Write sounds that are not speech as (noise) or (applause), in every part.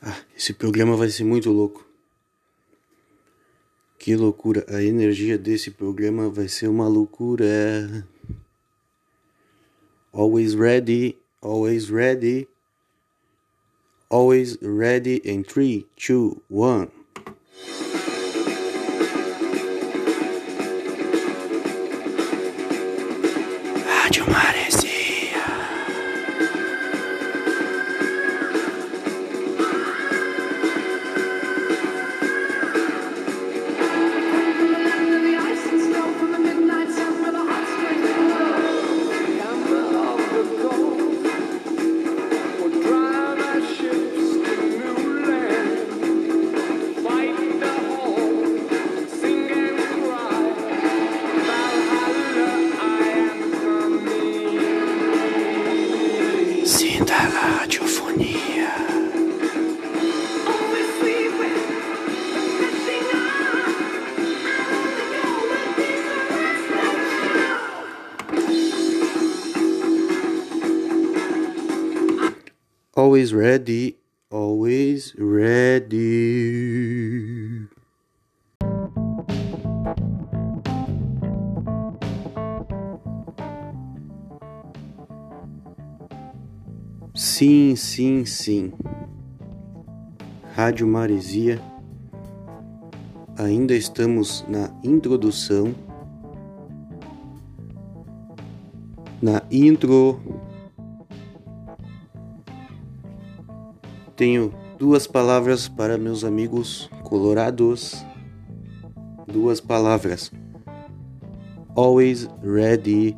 Ah, esse programa vai ser muito louco. Que loucura! A energia desse programa vai ser uma loucura. Always ready, always ready, always ready in 3, 2, 1. Sim, sim. Rádio Maresia. Ainda estamos na introdução. Na intro. Tenho duas palavras para meus amigos colorados. Duas palavras. Always ready.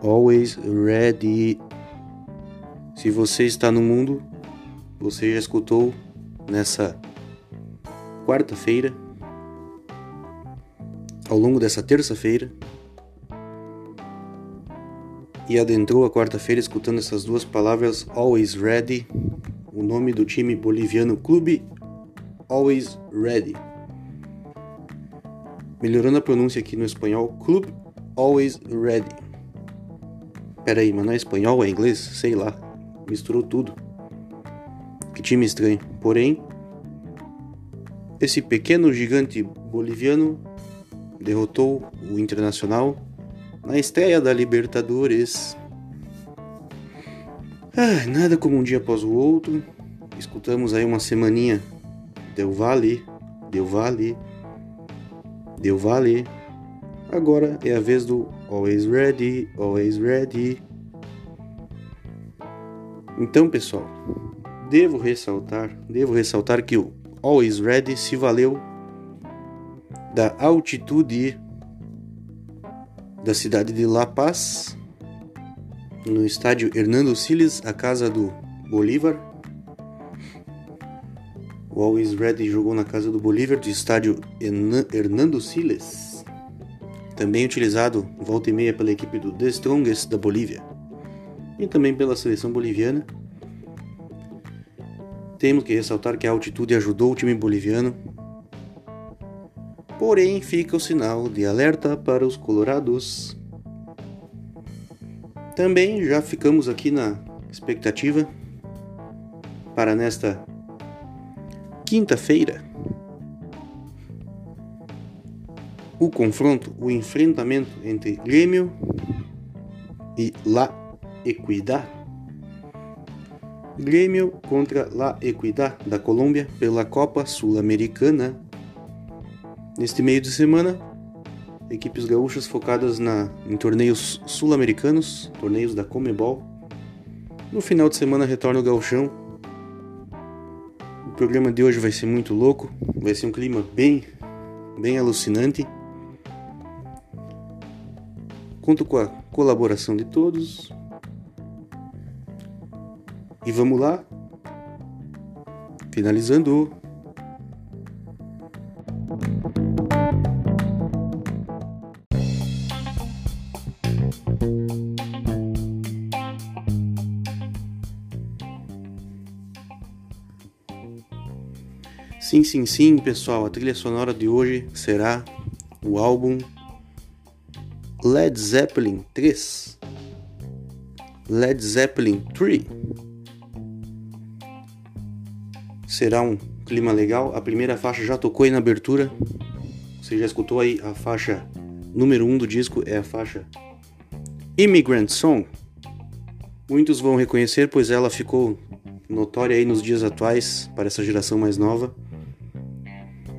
Always ready. Se você está no mundo, você já escutou nessa quarta-feira, ao longo dessa terça-feira, e adentrou a quarta-feira escutando essas duas palavras Always Ready, o nome do time boliviano Clube Always Ready. Melhorando a pronúncia aqui no espanhol, Clube Always Ready. Pera aí, mas não é espanhol, é inglês? Sei lá misturou tudo. Que time estranho. Porém, esse pequeno gigante boliviano derrotou o Internacional na estreia da Libertadores. Ah, nada como um dia após o outro. Escutamos aí uma semaninha. Deu vale, deu vale, deu vale. Agora é a vez do Always Ready, Always Ready. Então, pessoal, devo ressaltar, devo ressaltar que o Always Ready se valeu da altitude da cidade de La Paz, no estádio Hernando Siles, a casa do Bolívar. O Always Ready jogou na casa do Bolívar, do estádio Hernando Siles, também utilizado volta e meia pela equipe do The Strongest da Bolívia e também pela seleção boliviana. Temos que ressaltar que a altitude ajudou o time boliviano. Porém, fica o sinal de alerta para os colorados. Também já ficamos aqui na expectativa para nesta quinta-feira o confronto, o enfrentamento entre Grêmio e La Equidad. Grêmio contra La Equidad da Colômbia pela Copa Sul-Americana. Neste meio de semana, equipes gaúchas focadas na, em torneios sul-americanos, torneios da Comebol. No final de semana retorna o gauchão. O programa de hoje vai ser muito louco, vai ser um clima bem, bem alucinante. Conto com a colaboração de todos. E vamos lá. Finalizando. Sim, sim, sim, pessoal. A trilha sonora de hoje será o álbum Led Zeppelin 3. Led Zeppelin 3. Será um clima legal. A primeira faixa já tocou aí na abertura. Você já escutou aí a faixa número 1 um do disco, é a faixa Immigrant Song. Muitos vão reconhecer, pois ela ficou notória aí nos dias atuais para essa geração mais nova.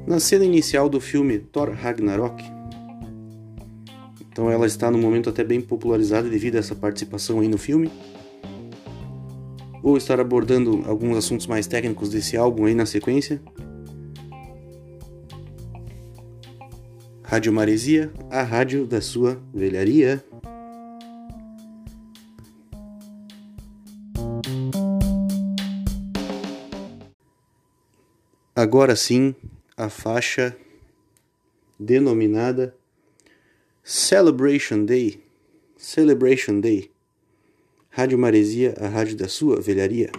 Na cena inicial do filme Thor Ragnarok. Então ela está no momento até bem popularizada devido a essa participação aí no filme. Vou estar abordando alguns assuntos mais técnicos desse álbum aí na sequência. Rádio Maresia, a rádio da sua velharia. Agora sim, a faixa denominada Celebration Day. Celebration Day. Rádio Maresia, a rádio da sua velharia.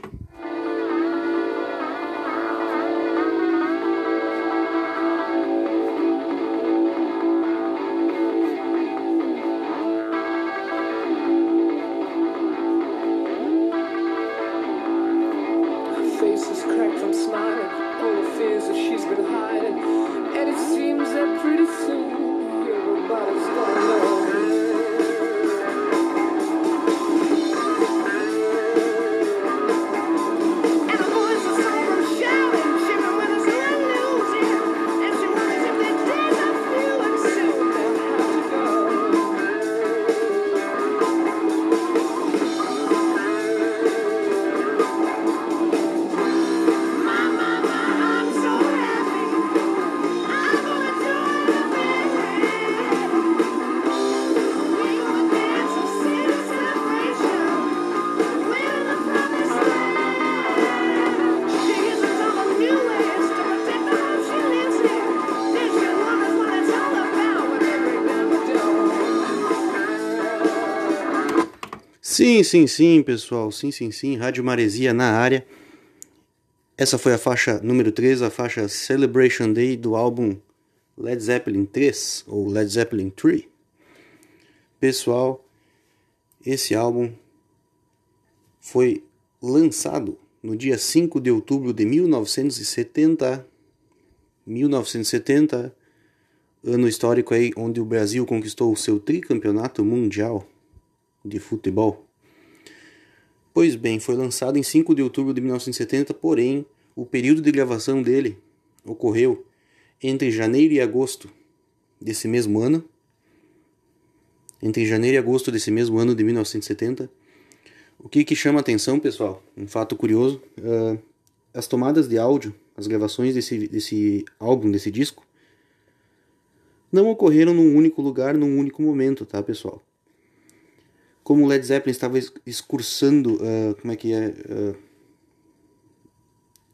Sim, sim, sim, pessoal. Sim, sim, sim. Rádio Maresia na área. Essa foi a faixa número 3, a faixa Celebration Day do álbum Led Zeppelin 3 ou Led Zeppelin 3. Pessoal, esse álbum foi lançado no dia 5 de outubro de 1970. 1970, ano histórico aí onde o Brasil conquistou o seu tricampeonato mundial de futebol. Pois bem, foi lançado em 5 de outubro de 1970, porém, o período de gravação dele ocorreu entre janeiro e agosto desse mesmo ano. Entre janeiro e agosto desse mesmo ano de 1970. O que, que chama atenção, pessoal? Um fato curioso: uh, as tomadas de áudio, as gravações desse, desse álbum, desse disco, não ocorreram num único lugar, num único momento, tá, pessoal? Como o Led Zeppelin estava excursando, uh, como é que é? Uh,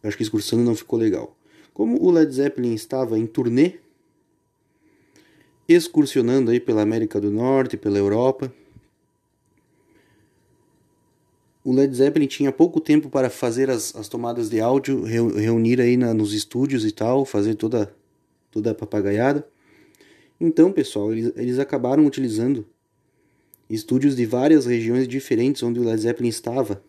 acho que excursando não ficou legal. Como o Led Zeppelin estava em turnê, excursionando aí pela América do Norte, pela Europa, o Led Zeppelin tinha pouco tempo para fazer as, as tomadas de áudio, reunir aí na, nos estúdios e tal, fazer toda, toda a papagaiada. Então, pessoal, eles, eles acabaram utilizando estúdios de várias regiões diferentes onde o Led Zeppelin estava,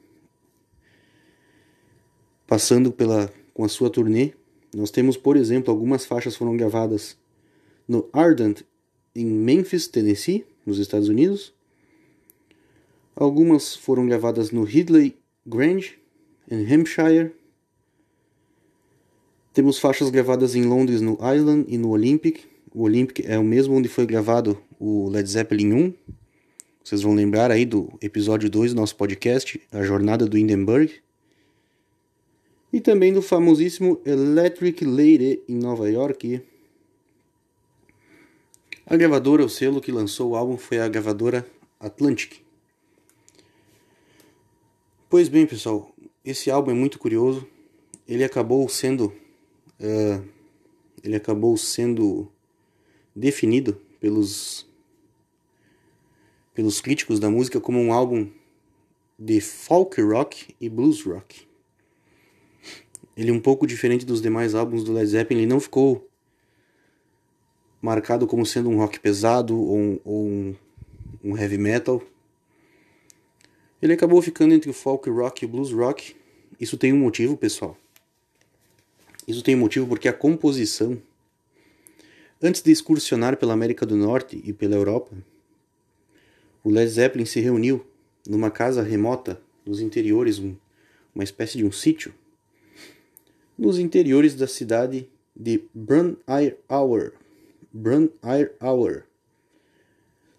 passando pela com a sua turnê. Nós temos, por exemplo, algumas faixas foram gravadas no Ardent em Memphis, Tennessee, nos Estados Unidos. Algumas foram gravadas no Ridley Grange, em Hampshire. Temos faixas gravadas em Londres, no Island e no Olympic. O Olympic é o mesmo onde foi gravado o Led Zeppelin 1, vocês vão lembrar aí do episódio 2 do nosso podcast, A Jornada do Hindenburg. E também do famosíssimo Electric Lady em Nova York. A gravadora, o selo que lançou o álbum foi a gravadora Atlantic. Pois bem, pessoal, esse álbum é muito curioso. Ele acabou sendo, uh, ele acabou sendo definido pelos pelos críticos da música como um álbum de folk rock e blues rock. Ele é um pouco diferente dos demais álbuns do Led Zeppelin, ele não ficou marcado como sendo um rock pesado ou um, ou um, um heavy metal. Ele acabou ficando entre o folk rock e o blues rock. Isso tem um motivo, pessoal. Isso tem motivo porque a composição, antes de excursionar pela América do Norte e pela Europa, o Led Zeppelin se reuniu numa casa remota nos interiores, um, uma espécie de um sítio, nos interiores da cidade de Brun-Air-Hour, Brun-Air-Hour,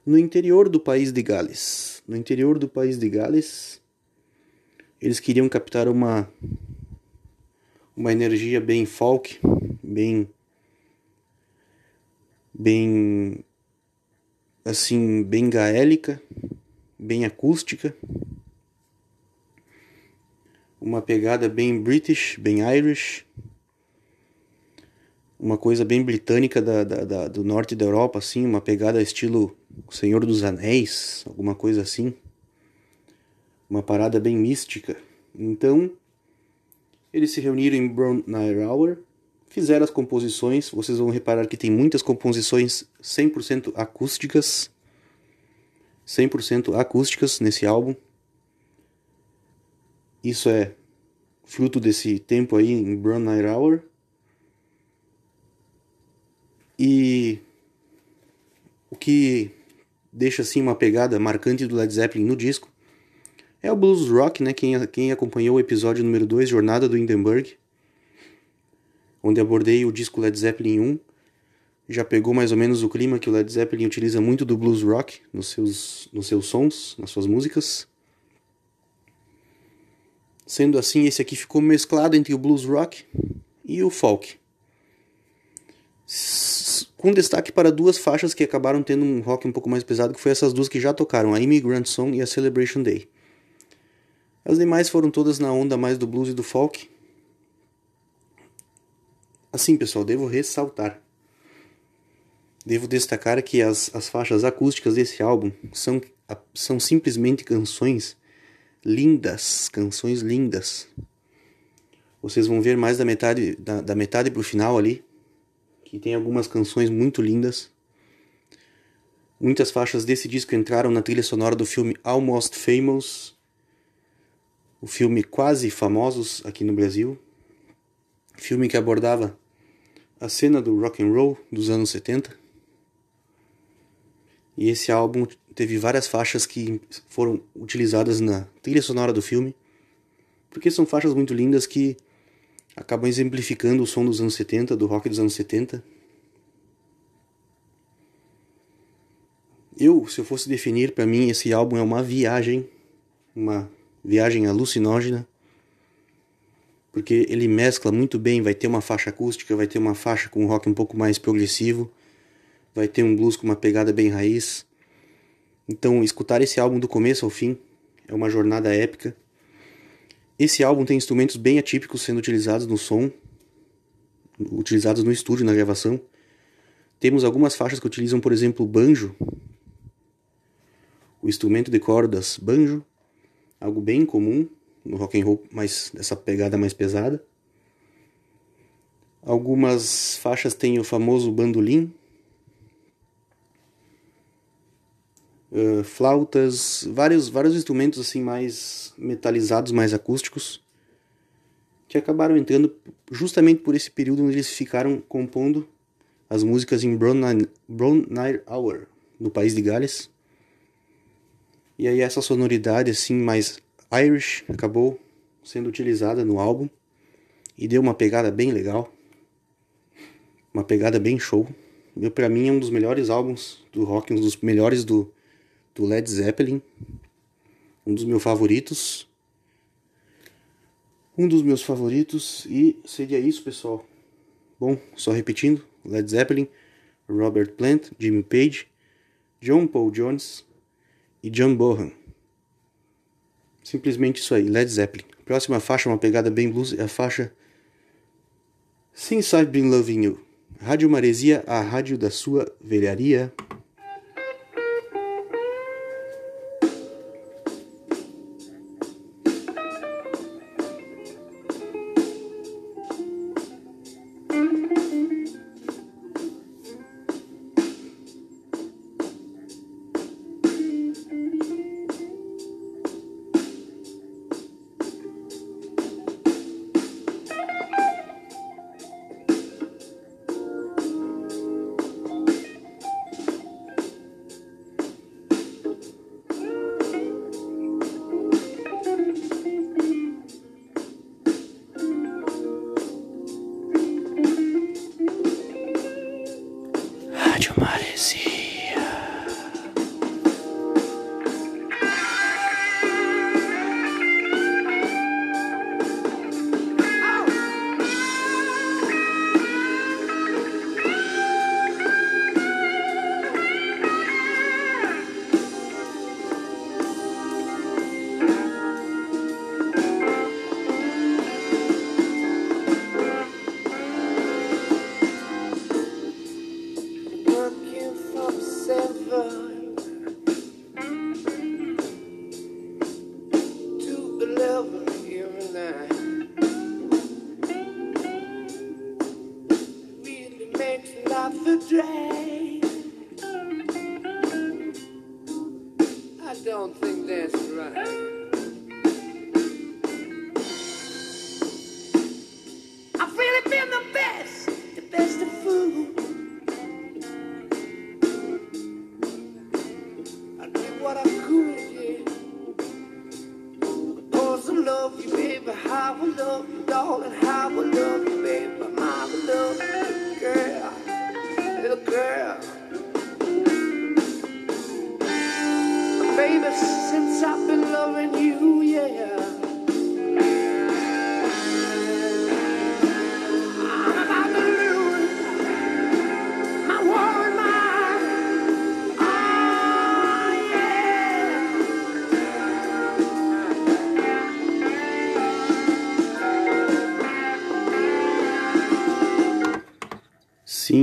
no interior do país de Gales. No interior do país de Gales, eles queriam captar uma uma energia bem folk, bem bem assim, bem gaélica, bem acústica. Uma pegada bem British, bem Irish. Uma coisa bem britânica da, da, da do norte da Europa, assim, uma pegada estilo Senhor dos Anéis, alguma coisa assim. Uma parada bem mística. Então, eles se reuniram em Brown Hour, fizeram as composições. Vocês vão reparar que tem muitas composições 100% acústicas. 100% acústicas nesse álbum. Isso é fruto desse tempo aí em Brown Night Hour. E o que deixa assim uma pegada marcante do Led Zeppelin no disco. É o blues rock, né? Quem, quem acompanhou o episódio número 2, Jornada do Hindenburg, onde abordei o disco Led Zeppelin 1, já pegou mais ou menos o clima que o Led Zeppelin utiliza muito do blues rock nos seus, nos seus sons, nas suas músicas. Sendo assim, esse aqui ficou mesclado entre o blues rock e o folk com destaque para duas faixas que acabaram tendo um rock um pouco mais pesado, que foi essas duas que já tocaram, a Immigrant Song e a Celebration Day. As demais foram todas na onda mais do blues e do folk. Assim, pessoal, devo ressaltar. Devo destacar que as, as faixas acústicas desse álbum são, são simplesmente canções lindas, canções lindas. Vocês vão ver mais da metade da, da metade pro final ali que tem algumas canções muito lindas. Muitas faixas desse disco entraram na trilha sonora do filme Almost Famous, o filme Quase Famosos aqui no Brasil, filme que abordava a cena do rock and roll dos anos 70. E esse álbum teve várias faixas que foram utilizadas na trilha sonora do filme, porque são faixas muito lindas que acabam exemplificando o som dos anos 70, do rock dos anos 70. Eu, se eu fosse definir para mim, esse álbum é uma viagem, uma viagem alucinógena, porque ele mescla muito bem, vai ter uma faixa acústica, vai ter uma faixa com rock um pouco mais progressivo, vai ter um blues com uma pegada bem raiz. Então, escutar esse álbum do começo ao fim é uma jornada épica. Esse álbum tem instrumentos bem atípicos sendo utilizados no som, utilizados no estúdio, na gravação. Temos algumas faixas que utilizam, por exemplo, banjo, o instrumento de cordas banjo, algo bem comum no rock and roll, mais dessa pegada mais pesada. Algumas faixas têm o famoso bandolim, uh, flautas, vários, vários instrumentos assim mais metalizados, mais acústicos, que acabaram entrando justamente por esse período onde eles ficaram compondo as músicas em Brown Night Hour, no país de Gales. E aí essa sonoridade assim mais Irish acabou sendo utilizada no álbum e deu uma pegada bem legal, uma pegada bem show. Para mim é um dos melhores álbuns do rock, um dos melhores do do Led Zeppelin, um dos meus favoritos. Um dos meus favoritos e seria isso, pessoal. Bom, só repetindo, Led Zeppelin, Robert Plant, Jimmy Page, John Paul Jones e John Bohan. Simplesmente isso aí, Led Zeppelin. Próxima faixa, uma pegada bem blues, é a faixa Since I've Been Loving You. Rádio Maresia, a rádio da sua velharia.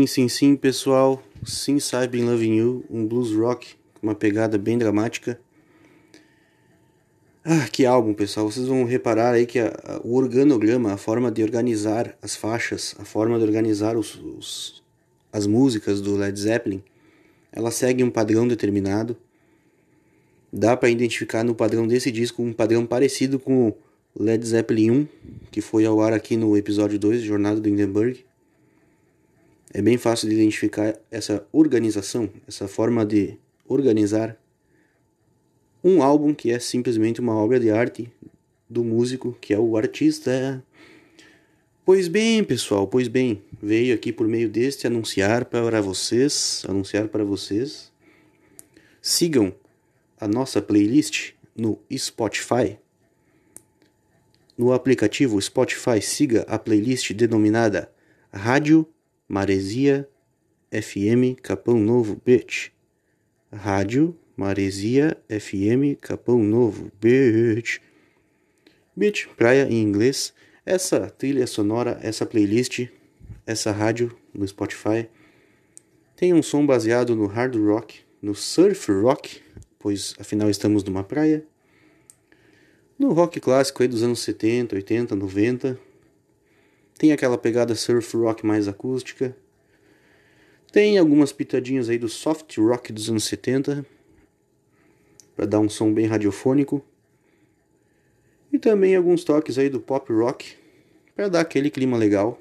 Sim, sim, sim, pessoal. Sim, Been Loving You, um blues rock com uma pegada bem dramática. Ah, que álbum, pessoal. Vocês vão reparar aí que a, a, o organograma, a forma de organizar as faixas, a forma de organizar os, os, as músicas do Led Zeppelin, ela segue um padrão determinado. Dá para identificar no padrão desse disco um padrão parecido com o Led Zeppelin 1, que foi ao ar aqui no episódio 2, Jornada do Hindenburg. É bem fácil de identificar essa organização, essa forma de organizar um álbum que é simplesmente uma obra de arte do músico, que é o artista. Pois bem, pessoal, pois bem, veio aqui por meio deste anunciar para vocês, anunciar para vocês. Sigam a nossa playlist no Spotify. No aplicativo Spotify, siga a playlist denominada Rádio Maresia FM Capão Novo Beach. Rádio Maresia FM Capão Novo Beach. Beach, praia em inglês. Essa trilha sonora, essa playlist, essa rádio no Spotify tem um som baseado no hard rock, no surf rock, pois afinal estamos numa praia. No rock clássico aí dos anos 70, 80, 90, tem aquela pegada surf rock mais acústica. Tem algumas pitadinhas aí do soft rock dos anos 70 para dar um som bem radiofônico. E também alguns toques aí do pop rock para dar aquele clima legal.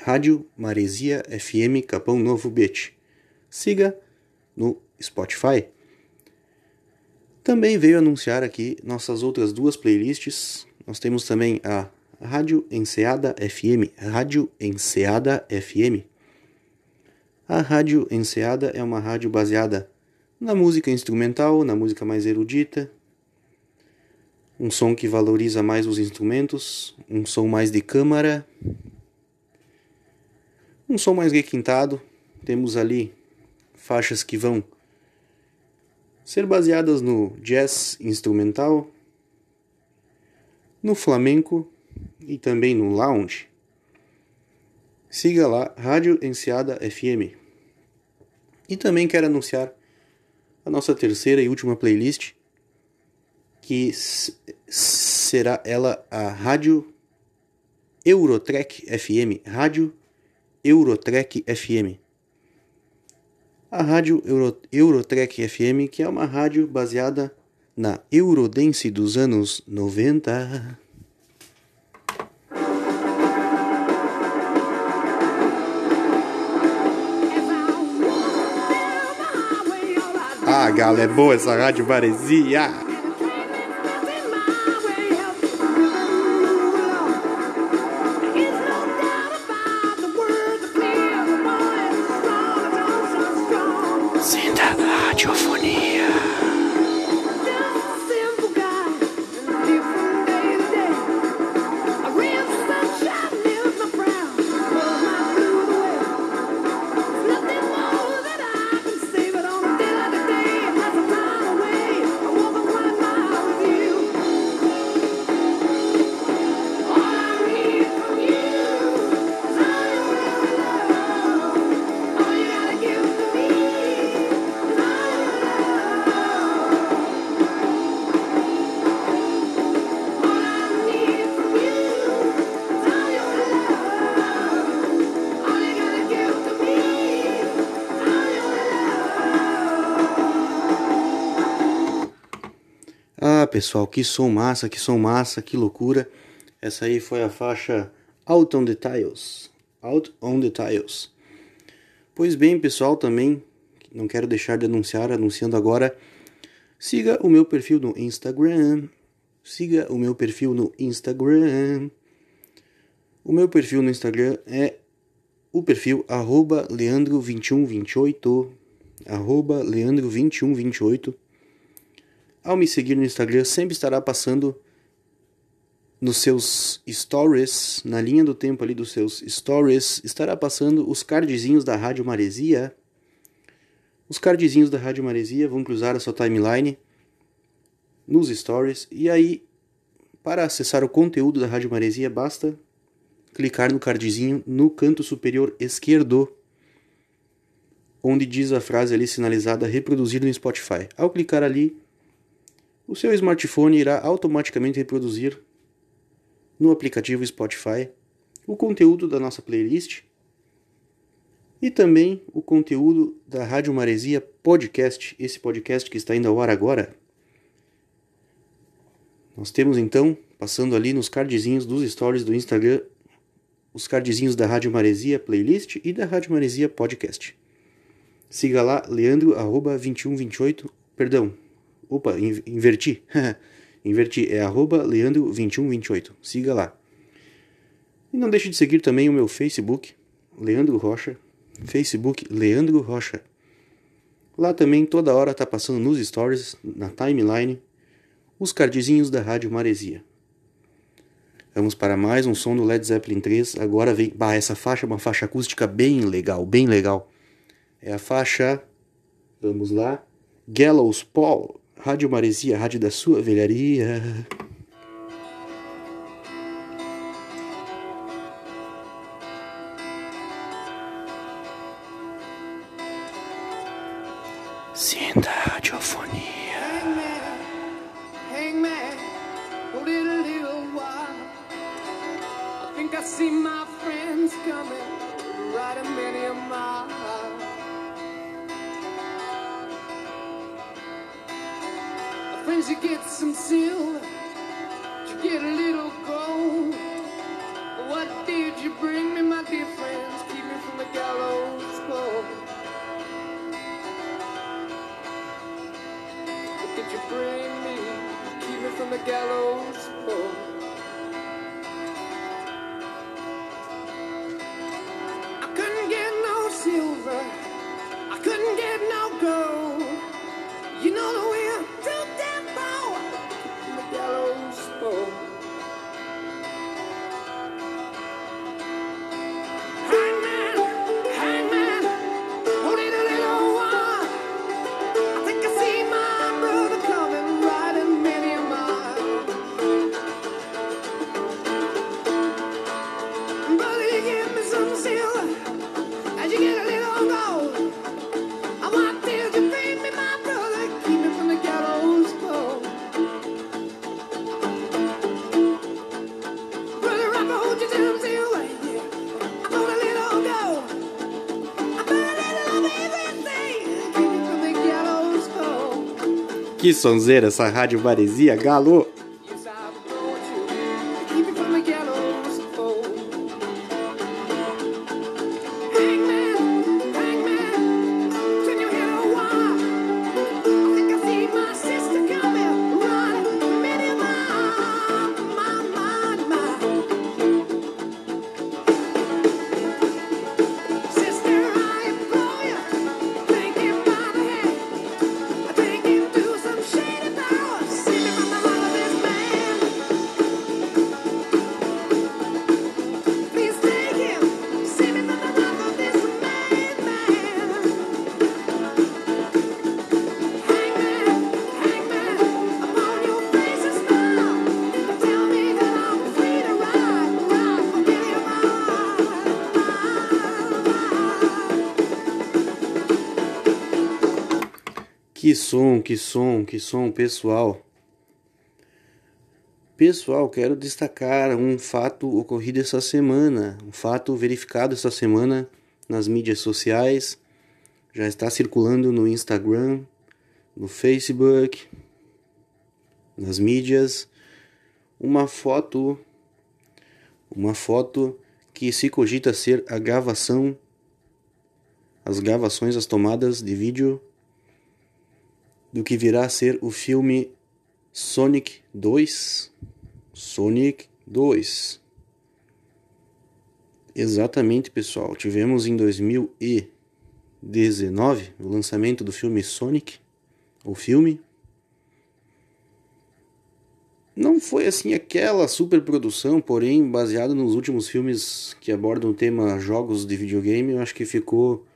Rádio Maresia FM Capão Novo Beach. Siga no Spotify. Também veio anunciar aqui nossas outras duas playlists. Nós temos também a Rádio Enseada FM, Rádio Enseada FM. A Rádio Enseada é uma rádio baseada na música instrumental, na música mais erudita, um som que valoriza mais os instrumentos, um som mais de câmara, um som mais requintado. Temos ali faixas que vão ser baseadas no jazz instrumental, no flamenco e também no Lounge, siga lá Rádio Enseada FM. E também quero anunciar a nossa terceira e última playlist, que será ela a Rádio Eurotrek FM, Rádio Eurotrek FM. A Rádio Euro, Eurotrek FM, que é uma rádio baseada na Eurodance dos anos 90. Ah, galo, é boa essa rádio Maresia. Pessoal, que som massa, que som massa, que loucura. Essa aí foi a faixa Out on the Tiles. Out on the Tiles. Pois bem, pessoal, também não quero deixar de anunciar, anunciando agora. Siga o meu perfil no Instagram. Siga o meu perfil no Instagram. O meu perfil no Instagram é o perfil arroba leandro2128 arroba leandro2128 ao me seguir no Instagram, sempre estará passando nos seus stories, na linha do tempo ali dos seus stories, estará passando os cardzinhos da Rádio Maresia. Os cardzinhos da Rádio Maresia vão cruzar a sua timeline nos stories. E aí, para acessar o conteúdo da Rádio Maresia, basta clicar no cardzinho no canto superior esquerdo, onde diz a frase ali sinalizada reproduzir no Spotify. Ao clicar ali, o seu smartphone irá automaticamente reproduzir no aplicativo Spotify o conteúdo da nossa playlist e também o conteúdo da Rádio Maresia Podcast, esse podcast que está indo ao ar agora. Nós temos então, passando ali nos cardzinhos dos stories do Instagram, os cardzinhos da Rádio Maresia Playlist e da Rádio Maresia Podcast. Siga lá, Leandro, arroba 2128, perdão, Opa, inverti. (laughs) inverti. É arroba Leandro2128. Siga lá. E não deixe de seguir também o meu Facebook, Leandro Rocha. Facebook Leandro Rocha. Lá também toda hora tá passando nos stories, na timeline, os cardzinhos da Rádio Maresia. Vamos para mais um som do Led Zeppelin 3. Agora vem. Bah, essa faixa é uma faixa acústica bem legal, bem legal. É a faixa. Vamos lá. Gallows Paul. Rádio Maresia, rádio da sua velharia. From the gallows pole. Que sonzeira essa rádio Varesia, galo! Que som, que som, que som, pessoal. Pessoal, quero destacar um fato ocorrido essa semana, um fato verificado essa semana nas mídias sociais. Já está circulando no Instagram, no Facebook, nas mídias uma foto uma foto que se cogita ser a gravação as gravações, as tomadas de vídeo do que virá a ser o filme Sonic 2. Sonic 2. Exatamente, pessoal. Tivemos em 2019 o lançamento do filme Sonic, o filme. Não foi assim aquela super produção, porém, baseado nos últimos filmes que abordam o tema jogos de videogame, eu acho que ficou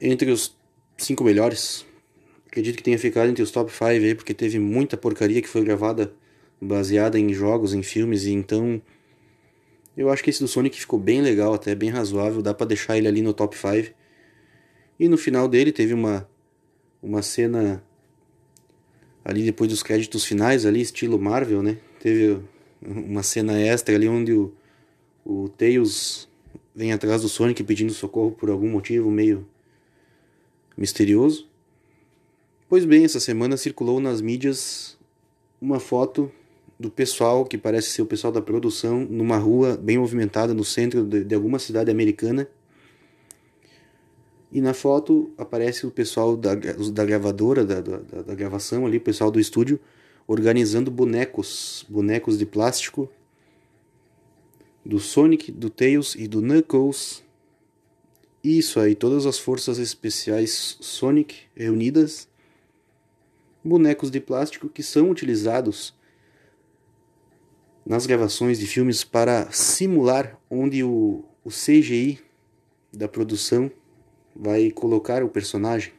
entre os cinco melhores. Acredito que tenha ficado entre os top 5 aí, porque teve muita porcaria que foi gravada baseada em jogos, em filmes, e então eu acho que esse do Sonic ficou bem legal, até bem razoável, dá para deixar ele ali no top 5. E no final dele teve uma uma cena ali depois dos créditos finais ali, estilo Marvel, né? Teve uma cena extra ali onde o, o Tails vem atrás do Sonic pedindo socorro por algum motivo meio misterioso. Pois bem, essa semana circulou nas mídias uma foto do pessoal, que parece ser o pessoal da produção, numa rua bem movimentada no centro de, de alguma cidade americana. E na foto aparece o pessoal da, da gravadora, da, da, da gravação ali, o pessoal do estúdio, organizando bonecos, bonecos de plástico do Sonic, do Tails e do Knuckles isso aí, todas as forças especiais Sonic reunidas, bonecos de plástico que são utilizados nas gravações de filmes para simular onde o, o CGI da produção vai colocar o personagem.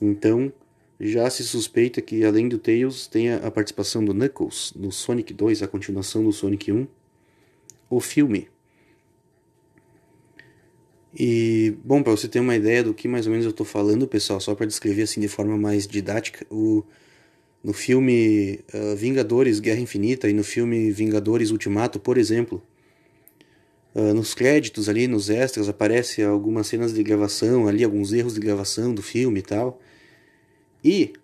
Então, já se suspeita que além do Tails tenha a participação do Knuckles no Sonic 2, a continuação do Sonic 1, o filme e, bom, para você ter uma ideia do que mais ou menos eu estou falando, pessoal, só para descrever assim de forma mais didática, o, no filme uh, Vingadores Guerra Infinita e no filme Vingadores Ultimato, por exemplo, uh, nos créditos ali, nos extras, aparece algumas cenas de gravação ali, alguns erros de gravação do filme e tal. E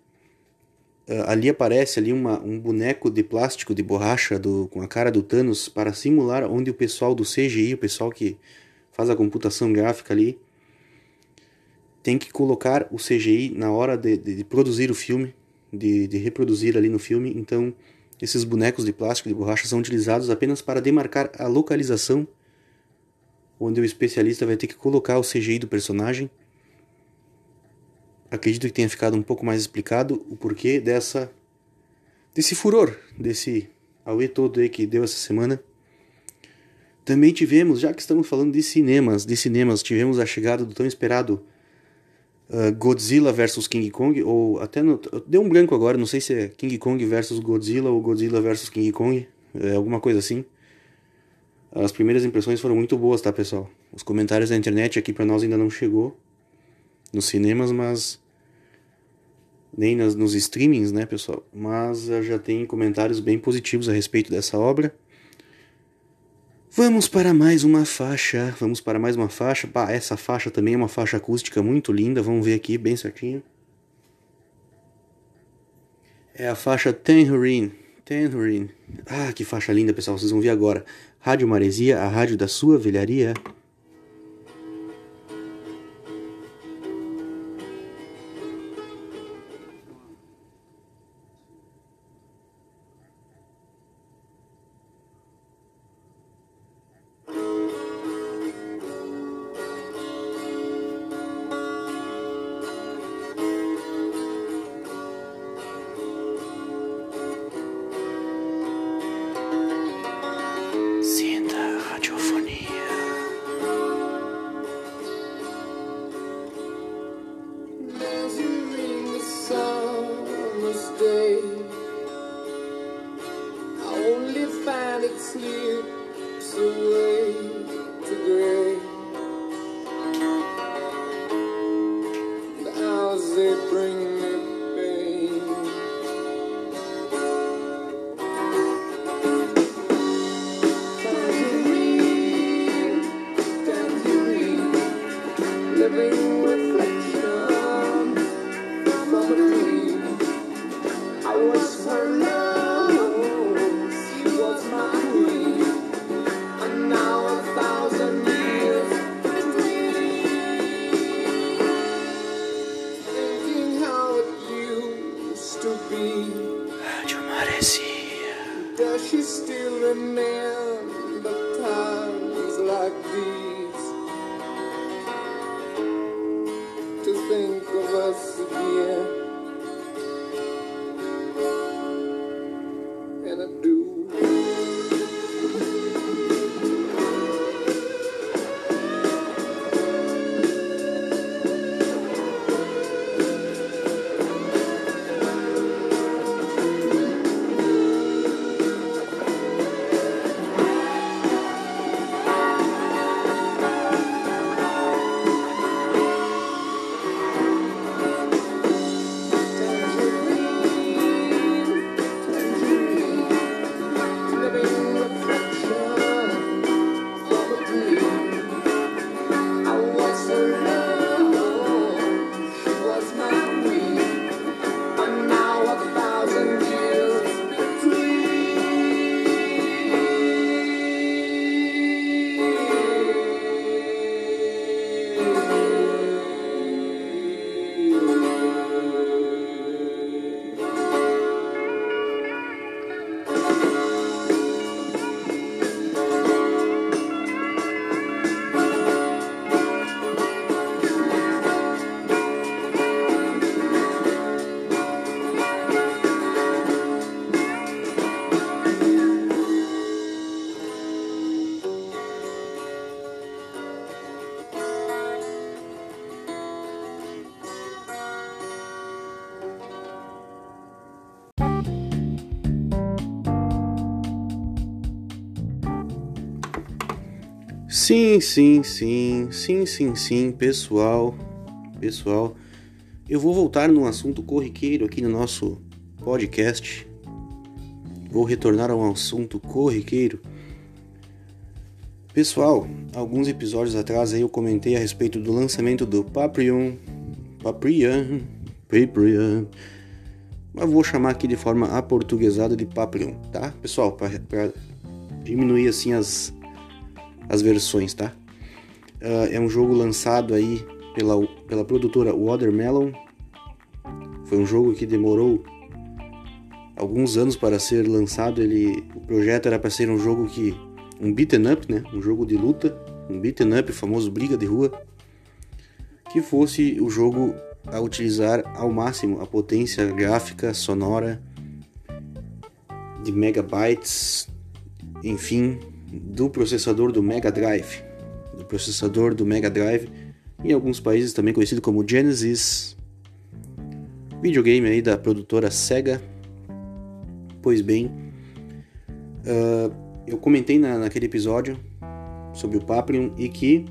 uh, ali aparece ali uma, um boneco de plástico, de borracha, do, com a cara do Thanos, para simular onde o pessoal do CGI, o pessoal que faz a computação gráfica ali, tem que colocar o CGI na hora de, de, de produzir o filme, de, de, reproduzir ali no filme. Então, esses bonecos de plástico, de borracha, são utilizados apenas para demarcar a localização, onde o especialista vai ter que colocar o CGI do personagem. Acredito que tenha ficado um pouco mais explicado o porquê dessa desse furor, desse auê todo aí que deu essa semana. Também tivemos, já que estamos falando de cinemas, de cinemas, tivemos a chegada do tão esperado uh, Godzilla vs King Kong, ou até no, deu um branco agora, não sei se é King Kong vs Godzilla ou Godzilla vs King Kong, é alguma coisa assim. As primeiras impressões foram muito boas, tá, pessoal? Os comentários da internet aqui para nós ainda não chegou nos cinemas, mas nem nas, nos streamings, né, pessoal? Mas já tem comentários bem positivos a respeito dessa obra. Vamos para mais uma faixa. Vamos para mais uma faixa. Essa faixa também é uma faixa acústica muito linda. Vamos ver aqui bem certinho. É a faixa Tangerine. Tangerine. Ah, que faixa linda, pessoal. Vocês vão ver agora. Rádio Maresia, a rádio da sua velharia. Sim, sim, sim, sim, sim, sim, pessoal, pessoal, eu vou voltar num assunto corriqueiro aqui no nosso podcast. Vou retornar a um assunto corriqueiro. Pessoal, alguns episódios atrás aí eu comentei a respeito do lançamento do Paprion, Paprian, Paprian, mas vou chamar aqui de forma aportuguesada de Paprion, tá? Pessoal, para diminuir assim as as versões, tá? Uh, é um jogo lançado aí pela, pela produtora Watermelon. Foi um jogo que demorou alguns anos para ser lançado. Ele, o projeto era para ser um jogo que um beaten up, né? Um jogo de luta, um beaten up, famoso briga de rua, que fosse o jogo a utilizar ao máximo a potência gráfica, sonora de megabytes, enfim, do processador do Mega Drive, do processador do Mega Drive, em alguns países também conhecido como Genesis, videogame aí da produtora Sega. Pois bem, uh, eu comentei na, naquele episódio sobre o Paprium e que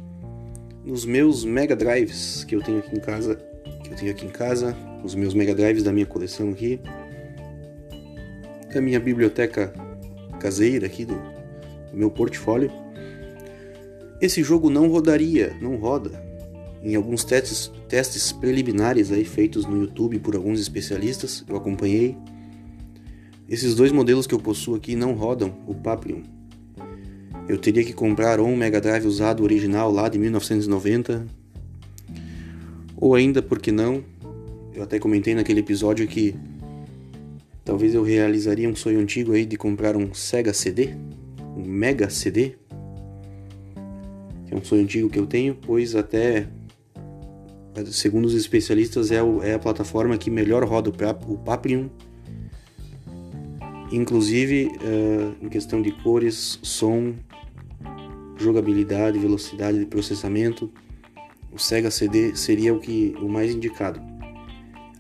nos meus Mega Drives que eu tenho aqui em casa, que eu tenho aqui em casa, os meus Mega Drives da minha coleção aqui, da minha biblioteca caseira aqui do, meu portfólio. Esse jogo não rodaria, não roda. Em alguns testes, testes preliminares aí feitos no YouTube por alguns especialistas, eu acompanhei. Esses dois modelos que eu possuo aqui não rodam o Paprium. Eu teria que comprar um Mega Drive usado original lá de 1990. Ou ainda, por que não? Eu até comentei naquele episódio que talvez eu realizaria um sonho antigo aí de comprar um Sega CD um Mega CD, que é um sonho antigo que eu tenho, pois até segundo os especialistas é, o, é a plataforma que melhor roda o, o Paprium, inclusive uh, em questão de cores, som, jogabilidade, velocidade de processamento, o Sega CD seria o que o mais indicado.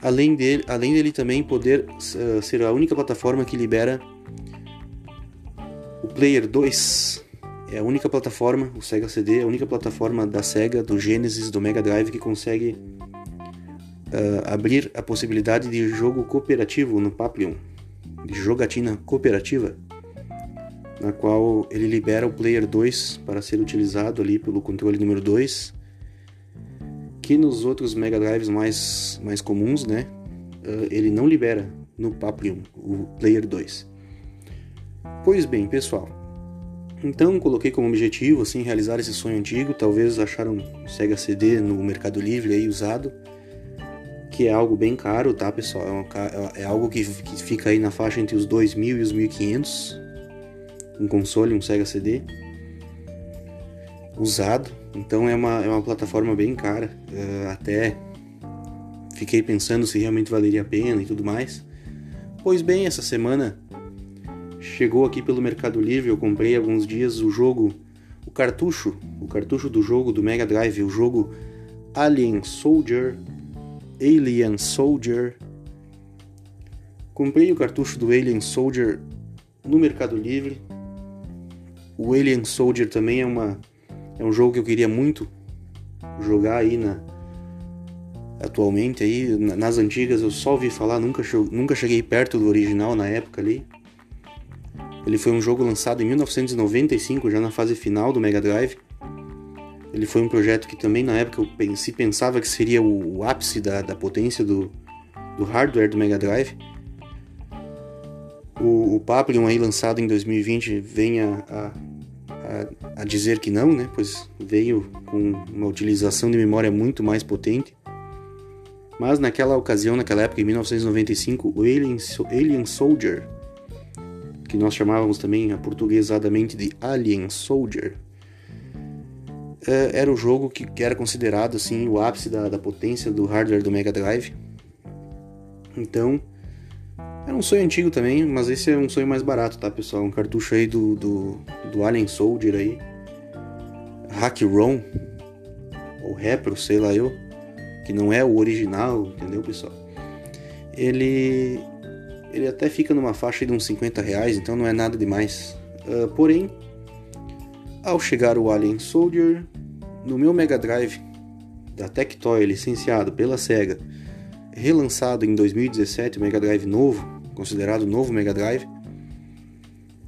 Além dele, além dele também poder uh, ser a única plataforma que libera Player 2 é a única plataforma, o Sega CD é a única plataforma da Sega, do Genesis, do Mega Drive que consegue uh, abrir a possibilidade de jogo cooperativo no Papillon, de jogatina cooperativa, na qual ele libera o Player 2 para ser utilizado ali pelo controle número 2, que nos outros Mega Drives mais, mais comuns, né, uh, ele não libera no Papillon o Player 2. Pois bem, pessoal. Então coloquei como objetivo assim realizar esse sonho antigo. Talvez acharam um Sega CD no Mercado Livre aí usado, que é algo bem caro, tá, pessoal? É, uma, é algo que, que, fica aí na faixa entre os 2.000 e os 1.500. Um console, um Sega CD usado. Então é uma, é uma plataforma bem cara. Uh, até fiquei pensando se realmente valeria a pena e tudo mais. Pois bem, essa semana chegou aqui pelo Mercado Livre, eu comprei alguns dias o jogo, o cartucho, o cartucho do jogo do Mega Drive, o jogo Alien Soldier, Alien Soldier. Comprei o cartucho do Alien Soldier no Mercado Livre. O Alien Soldier também é uma é um jogo que eu queria muito jogar aí na atualmente aí nas antigas eu só ouvi falar, nunca nunca cheguei perto do original na época ali. Ele foi um jogo lançado em 1995, já na fase final do Mega Drive. Ele foi um projeto que também na época se pensava que seria o, o ápice da, da potência do, do hardware do Mega Drive. O, o Papillon aí lançado em 2020 vem a, a a, a, dizer que não, né? Pois veio com uma utilização de memória muito mais potente. Mas naquela ocasião, naquela época, em 1995, o Alien, Alien Soldier, que nós chamávamos também aportuguesadamente de Alien Soldier, é, era o jogo que, era considerado assim o ápice da, da potência do hardware do Mega Drive. Então, era um sonho antigo também, mas esse é um sonho mais barato, tá, pessoal? Um cartucho aí do, do, do Alien Soldier aí. Hack ROM. Ou Repro, sei lá eu. Que não é o original, entendeu, pessoal? Ele. Ele até fica numa faixa de uns 50 reais, então não é nada demais. Uh, porém, ao chegar o Alien Soldier, no meu Mega Drive da Tectoy, licenciado pela SEGA, relançado em 2017, o Mega Drive novo, considerado novo Mega Drive,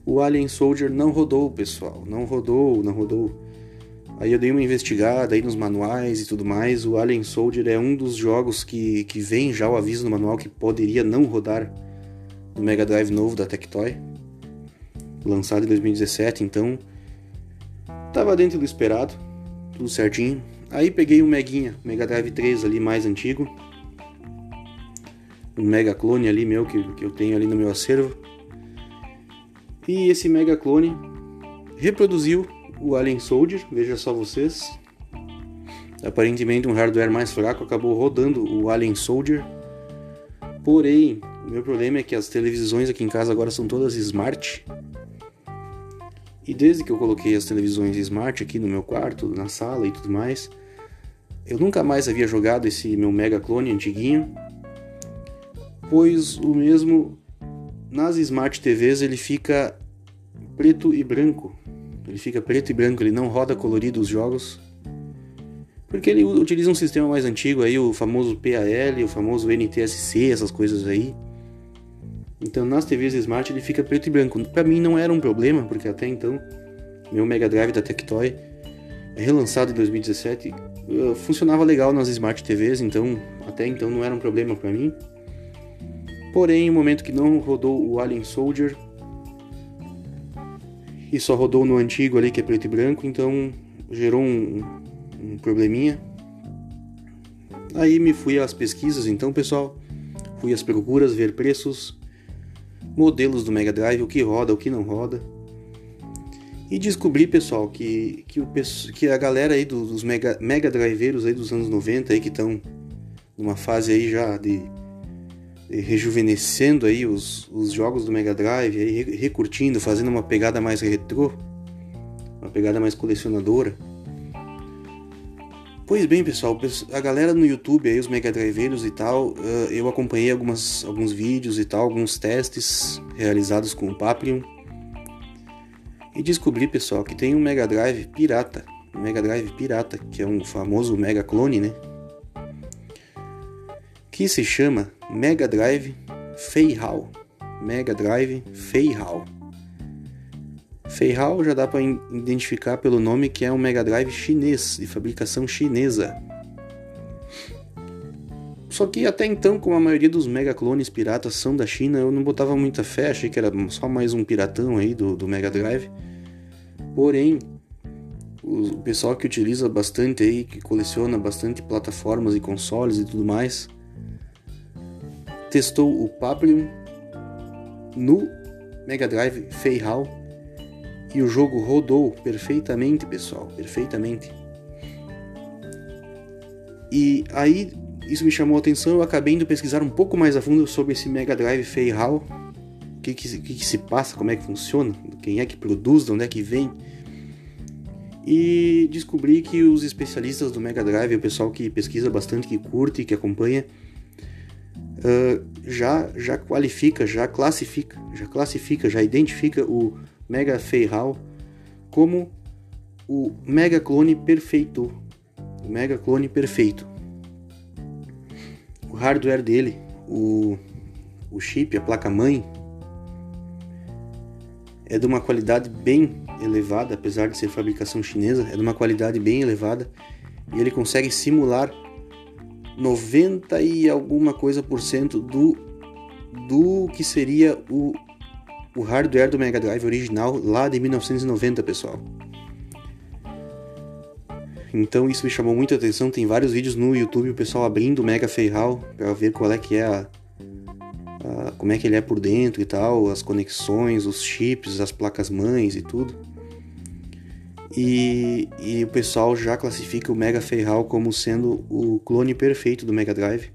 o Alien Soldier não rodou, pessoal. Não rodou, não rodou. Aí eu dei uma investigada aí nos manuais e tudo mais. O Alien Soldier é um dos jogos que, que vem já o aviso no manual que poderia não rodar no Mega Drive novo da Tectoy. Lançado em 2017, então tava dentro do esperado, tudo certinho. Aí peguei um Meguinha, Mega Drive 3 ali mais antigo, um mega clone ali meu que, que eu tenho ali no meu acervo. E esse mega clone reproduziu o Alien Soldier, veja só vocês. Aparentemente um hardware mais fraco acabou rodando o Alien Soldier. Porém, o meu problema é que as televisões aqui em casa agora são todas smart. E desde que eu coloquei as televisões smart aqui no meu quarto, na sala e tudo mais, eu nunca mais havia jogado esse meu mega clone antiguinho pois o mesmo nas Smart TVs ele fica preto e branco. Ele fica preto e branco, ele não roda colorido os jogos. Porque ele utiliza um sistema mais antigo aí, o famoso PAL, o famoso NTSC, essas coisas aí. Então nas TVs Smart ele fica preto e branco. Para mim não era um problema, porque até então meu Mega Drive da Tectoy, relançado em 2017, eh, funcionava legal nas Smart TVs, então até então não era um problema para mim. Porém, no momento que não rodou o Alien Soldier e só rodou no antigo ali que é preto e branco, então gerou um, um probleminha. Aí me fui às pesquisas, então pessoal, fui às procuras ver preços, modelos do Mega Drive, o que roda, o que não roda. E descobri, pessoal, que, que, o, que a galera aí dos Mega, Mega Driveiros aí dos anos 90 aí que estão numa fase aí já de rejuvenescendo aí os, os jogos do Mega Drive, aí, recurtindo, fazendo uma pegada mais retrô, uma pegada mais colecionadora. Pois bem, pessoal, a galera no YouTube aí, os Mega Driveiros e tal, eu acompanhei algumas, alguns vídeos e tal, alguns testes realizados com o Papillon. E descobri, pessoal, que tem um Mega Drive pirata, um Mega Drive pirata, que é um famoso Mega Clone, né? Que se chama Mega Drive Feihao. Mega Drive Feihao. Feihao já dá para identificar pelo nome que é um Mega Drive chinês, de fabricação chinesa. Só que até então, como a maioria dos mega clones piratas são da China, eu não botava muita fé, achei que era só mais um piratão aí do, do Mega Drive. Porém, o pessoal que utiliza bastante aí, que coleciona bastante plataformas e consoles e tudo mais, testou o Paprium no Mega Drive Feihao e o jogo rodou perfeitamente, pessoal, perfeitamente. E aí isso me chamou a atenção, eu acabei indo pesquisar um pouco mais a fundo sobre esse Mega Drive Feihao, o que, que, que, que se passa, como é que funciona, quem é que produz, de onde é que vem. E descobri que os especialistas do Mega Drive, o pessoal que pesquisa bastante, que curte, que acompanha, uh, já, já qualifica, já classifica, já classifica, já identifica o Mega Feihao como o Mega Clone perfeito. O Mega Clone perfeito. O hardware dele, o, o chip, a placa-mãe, é de uma qualidade bem elevada, apesar de ser fabricação chinesa, é de uma qualidade bem elevada e ele consegue simular 90 e alguma coisa por cento do, do que seria o, o hardware do Mega Drive original lá de 1990, pessoal. Então isso me chamou muita atenção, tem vários vídeos no YouTube o pessoal abrindo o Mega Feihao para ver qual é que é a, a, como é que ele é por dentro e tal, as conexões, os chips, as placas mães e tudo. E, e o pessoal já classifica o Mega Feihao como sendo o clone perfeito do Mega Drive.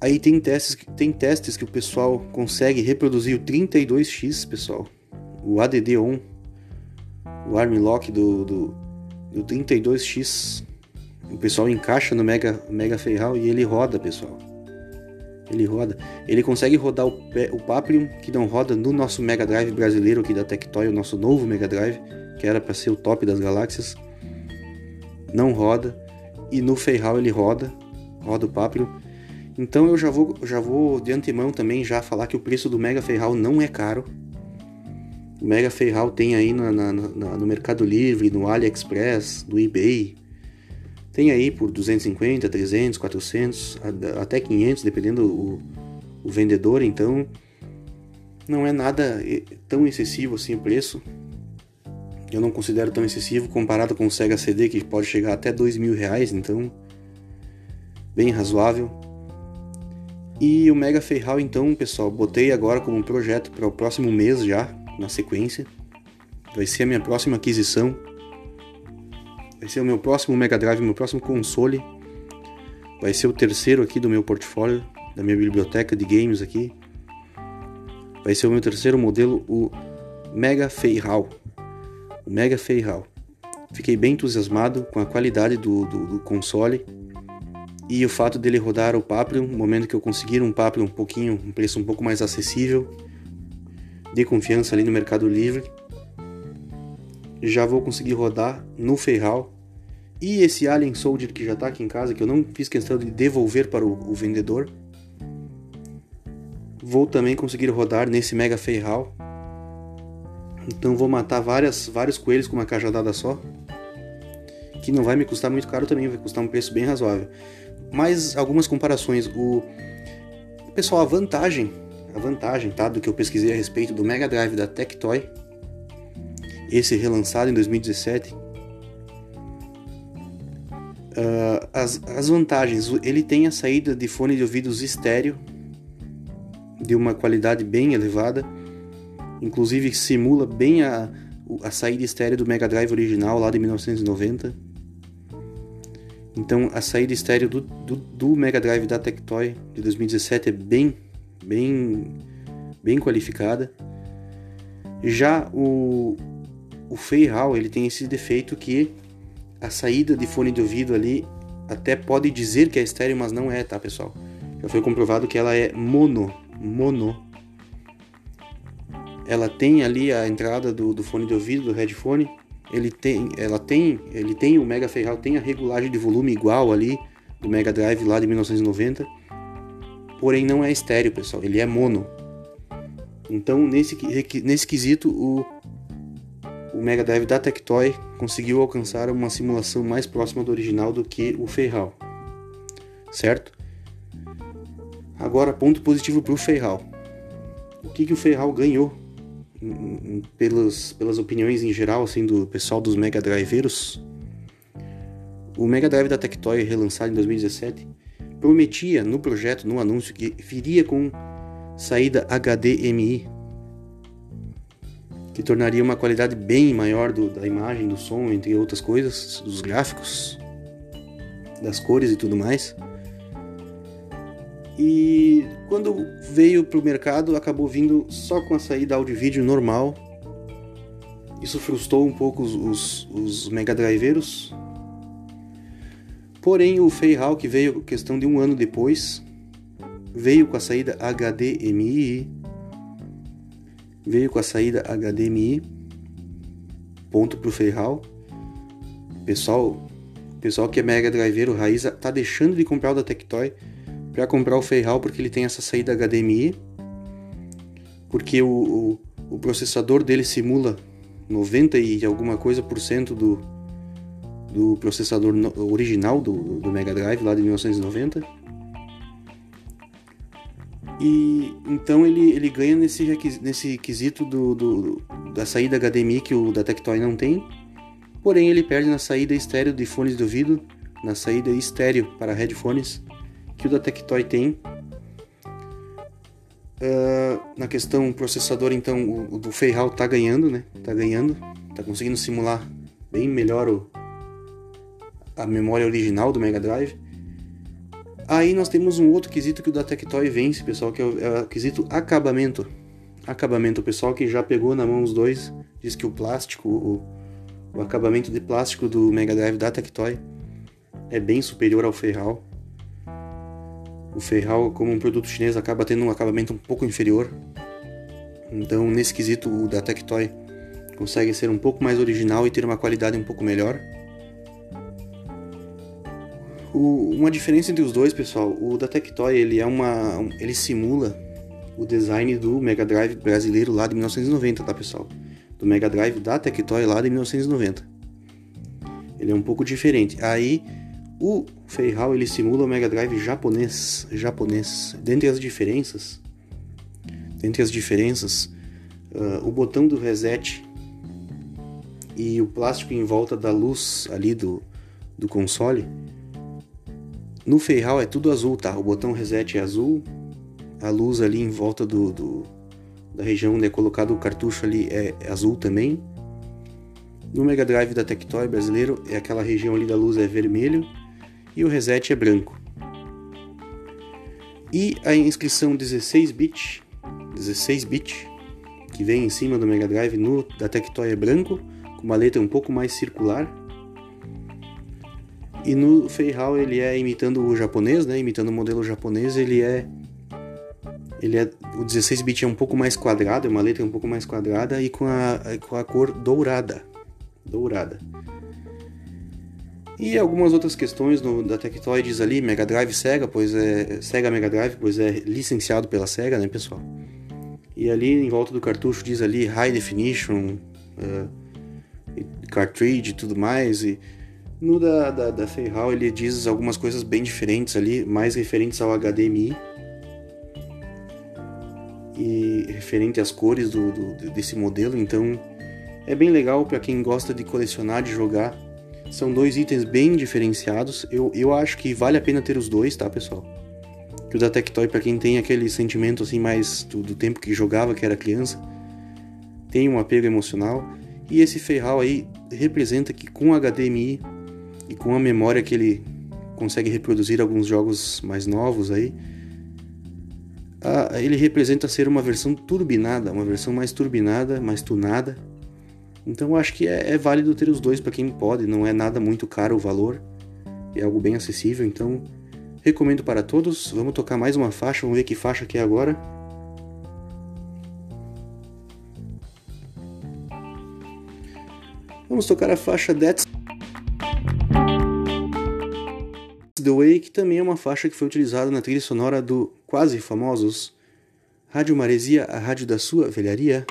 Aí tem testes, tem testes que o pessoal consegue reproduzir o 32X, pessoal. O ADD-ON, o Armlock do, do, do 32X. O pessoal encaixa no Mega, Mega Feihao e ele roda, pessoal. Ele roda. Ele consegue rodar o, o Paprium, que não roda no nosso Mega Drive brasileiro aqui da Tectoy, o nosso novo Mega Drive, que era para ser o top das galáxias. Não roda. E no Feihao ele roda, roda o Paprium. Então eu já vou, já vou de antemão também já falar que o preço do Mega Feihao não é caro. O Mega Feihao tem aí na, na, na, no Mercado Livre, no AliExpress, no eBay, tem aí por 250, 300, 400, até 500, dependendo o, o vendedor, então não é nada tão excessivo assim o preço. Eu não considero tão excessivo comparado com o Sega CD que pode chegar até dois mil reais, então bem razoável. E o Mega Feihao então, pessoal, botei agora como um projeto para o próximo mês já, na sequência. Vai ser a minha próxima aquisição Vai ser o meu próximo Mega Drive, meu próximo console. Vai ser o terceiro aqui do meu portfólio, da minha biblioteca de games aqui. Vai ser o meu terceiro modelo, o Mega Feihao. O Mega Feihao. Fiquei bem entusiasmado com a qualidade do, do, do console e o fato dele rodar o Paprium, no momento que eu conseguir um Paprium um pouquinho, um preço um pouco mais acessível, de confiança ali no Mercado Livre, já vou conseguir rodar no Feihao. E esse Alien Soldier que já está aqui em casa, que eu não fiz questão de devolver para o, o vendedor, vou também conseguir rodar nesse Mega Feihao. Então vou matar várias, vários coelhos com uma cajadada só. Que não vai me custar muito caro também, vai custar um preço bem razoável. Mas algumas comparações. O pessoal, a vantagem, a vantagem, tá, do que eu pesquisei a respeito do Mega Drive da Tectoy esse relançado em 2017. Uh, ah, as, as vantagens, ele tem a saída de fone de ouvidos estéreo de uma qualidade bem elevada, inclusive simula bem a, a saída estéreo do Mega Drive original lá de 1990. Então a saída estéreo do, do, do Mega Drive da Tectoy de 2017 é bem, bem, bem qualificada. Já o, o Feihao ele tem esse defeito que a saída de fone de ouvido ali até pode dizer que é estéreo, mas não é, tá, pessoal? Já foi comprovado que ela é mono, mono. Ela tem ali a entrada do, do fone de ouvido, do headphone. Ele tem, ela tem, ele tem o Mega Feihao tem a regulagem de volume igual ali do Mega Drive lá de 1990. Porém não é estéreo, pessoal, ele é mono. Então nesse nesse quesito o o Mega Drive da Tectoy conseguiu alcançar uma simulação mais próxima do original do que o Feihao. certo? Agora, ponto positivo para o Feihal. O que, que o Feihal ganhou pelas, pelas opiniões em geral assim do pessoal dos Mega Driveiros? O Mega Drive da Tectoy, relançado em 2017, prometia no projeto, no anúncio, que viria com saída HDMI, que tornaria uma qualidade bem maior do, da imagem, do som, entre outras coisas, dos gráficos, das cores e tudo mais. E quando veio para o mercado, acabou vindo só com a saída áudio vídeo normal. Isso frustrou um pouco os, os, os Mega Driveiros. Porém, o que veio questão de um ano depois, veio com a saída HDMI. Veio com a saída HDMI. Ponto pro Feihal. Pessoal, pessoal que é Mega Driveiro raiz tá deixando de comprar o da Tectoy para comprar o Feihal porque ele tem essa saída HDMI, porque o, o, o, processador dele simula 90 e alguma coisa por cento do, do processador original do, do Mega Drive lá de 1990. E então ele, ele ganha nesse, nesse quesito do, do, da saída HDMI que o da Tectoy não tem. Porém, ele perde na saída estéreo de fones de ouvido, na saída estéreo para headphones que o da Tectoy tem. Uh, na questão processador, então, o, o do Feihal tá ganhando, né? Tá ganhando, tá conseguindo simular bem melhor o, a memória original do Mega Drive. Aí nós temos um outro quesito que o da Tectoy vence, pessoal, que é o, é o quesito acabamento. Acabamento, o pessoal que já pegou na mão os dois, diz que o plástico, o, o acabamento de plástico do Mega Drive da Tectoy é bem superior ao Feihal. O Feihal, como um produto chinês, acaba tendo um acabamento um pouco inferior. Então, nesse quesito, o da Tectoy consegue ser um pouco mais original e ter uma qualidade um pouco melhor. O, uma diferença entre os dois, pessoal, o da Tectoy ele é uma, ele simula o design do Mega Drive brasileiro lá de 1990, tá, pessoal? Do Mega Drive da Tectoy lá de 1990. Ele é um pouco diferente. Aí o Feihal ele simula o Mega Drive japonês, japonês. Dentre as diferenças, dentre as diferenças, uh, o botão do reset e o plástico em volta da luz ali do, do console. No Feihal é tudo azul, tá? O botão reset é azul, a luz ali em volta do, do da região onde é colocado o cartucho ali é azul também. No Mega Drive da Tectoy brasileiro, é aquela região ali da luz é vermelho e o reset é branco. E a inscrição 16-bit, 16-bit, que vem em cima do Mega Drive no da Tectoy é branco, com uma letra um pouco mais circular. E no Feihal ele é imitando o japonês, né? Imitando o modelo japonês, ele é ele é o 16 bit é um pouco mais quadrado, é uma letra um pouco mais quadrada e com a, com a cor dourada. Dourada. E algumas outras questões no, da Tectoy diz ali, Mega Drive Sega, pois é Sega Mega Drive, pois é licenciado pela Sega, né, pessoal? E ali em volta do cartucho diz ali High Definition, uh, cartridge e tudo mais. E no da, da, da Feihal ele diz algumas coisas bem diferentes ali, mais referentes ao HDMI e referente às cores do, do desse modelo. Então é bem legal para quem gosta de colecionar, de jogar são dois itens bem diferenciados. Eu, eu acho que vale a pena ter os dois, tá, pessoal? Que o da Tectoy, para quem tem aquele sentimento assim mais do, do, tempo que jogava, que era criança, tem um apego emocional. E esse Feihal aí representa que com HDMI e com a memória que ele consegue reproduzir alguns jogos mais novos aí, a, ele representa ser uma versão turbinada, uma versão mais turbinada, mais tunada então eu acho que é, é válido ter os dois para quem pode, não é nada muito caro o valor, é algo bem acessível, então recomendo para todos. Vamos tocar mais uma faixa, vamos ver que faixa que é agora. Vamos tocar a faixa That's The Way, que também é uma faixa que foi utilizada na trilha sonora do quase famosos Rádio Maresia, a rádio da sua velharia.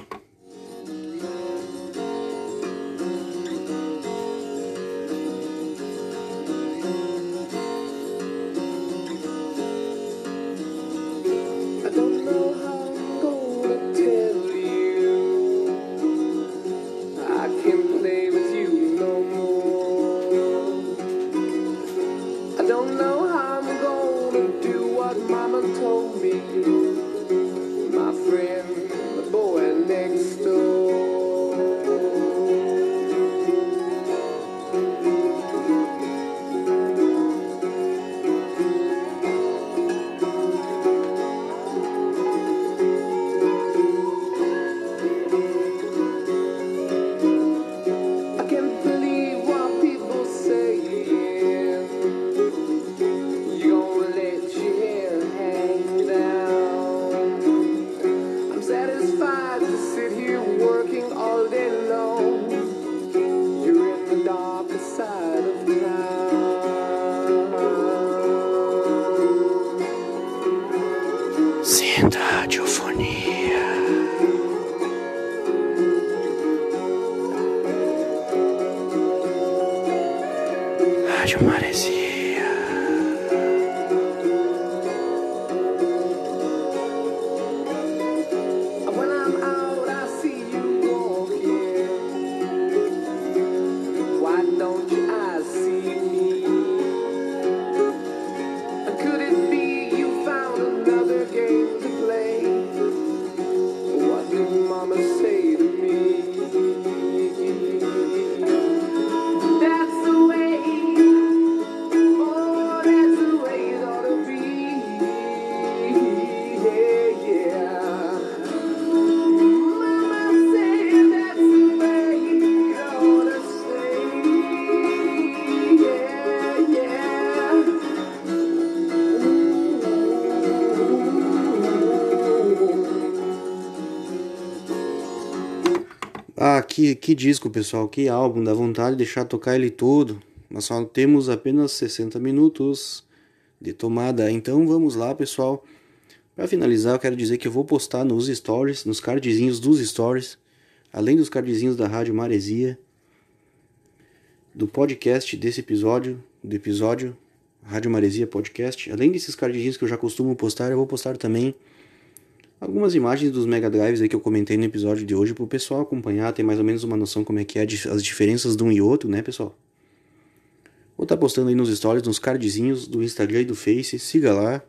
Que, disco, pessoal, que álbum, dá vontade de deixar tocar ele todo. Nós só temos apenas 60 minutos de tomada, então vamos lá, pessoal. Para finalizar, eu quero dizer que eu vou postar nos stories, nos cardzinhos dos stories, além dos cardzinhos da Rádio Maresia, do podcast desse episódio, do episódio Rádio Maresia Podcast. Além desses cardzinhos que eu já costumo postar, eu vou postar também algumas imagens dos Mega Drives aí que eu comentei no episódio de hoje para o pessoal acompanhar, ter mais ou menos uma noção como é que é as diferenças de um e outro, né, pessoal? Vou estar postando aí nos stories, nos cardzinhos do Instagram e do Face, siga lá.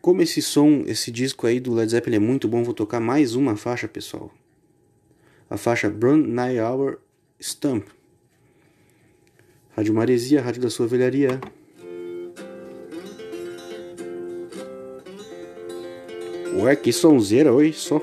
Como esse som, esse disco aí do Led Zeppelin é muito bom, vou tocar mais uma faixa, pessoal. A faixa Burn Night Hour Stump. Rádio Maresia, Rádio da Sua Velharia. Ué, que sonzeira, oi, só.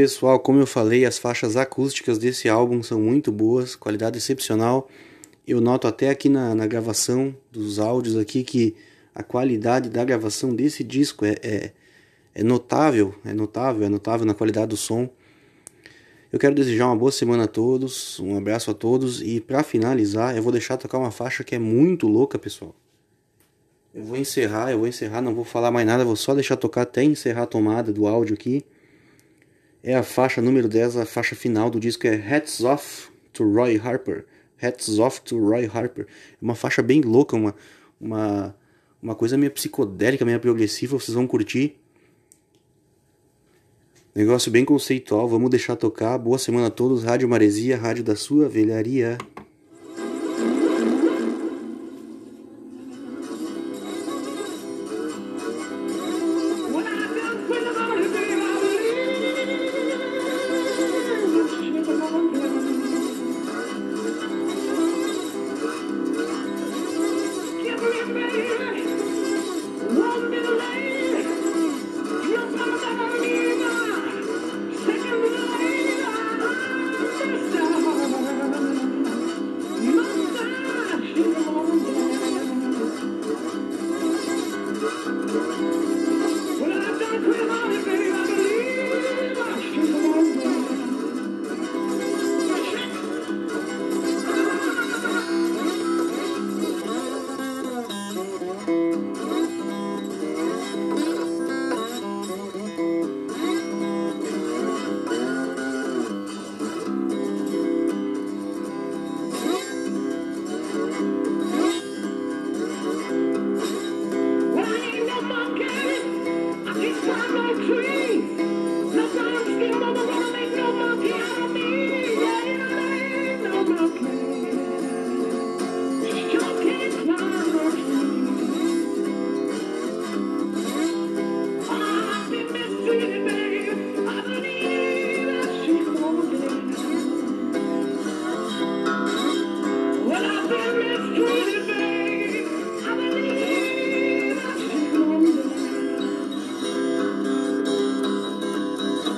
Pessoal, como eu falei, as faixas acústicas desse álbum são muito boas, qualidade excepcional. Eu noto até aqui na, na gravação dos áudios aqui que a qualidade da gravação desse disco é, é, é notável, é notável, é notável na qualidade do som. Eu quero desejar uma boa semana a todos, um abraço a todos e para finalizar, eu vou deixar tocar uma faixa que é muito louca, pessoal. Eu vou encerrar, eu vou encerrar, não vou falar mais nada, vou só deixar tocar até encerrar a tomada do áudio aqui. É a faixa número 10, a faixa final do disco é Hats Off to Roy Harper. Hats Off to Roy Harper. É uma faixa bem louca, uma, uma, uma coisa meio psicodélica, meio progressiva, vocês vão curtir. Negócio bem conceitual, vamos deixar tocar. Boa semana a todos, Rádio Maresia, Rádio da Sua Velharia.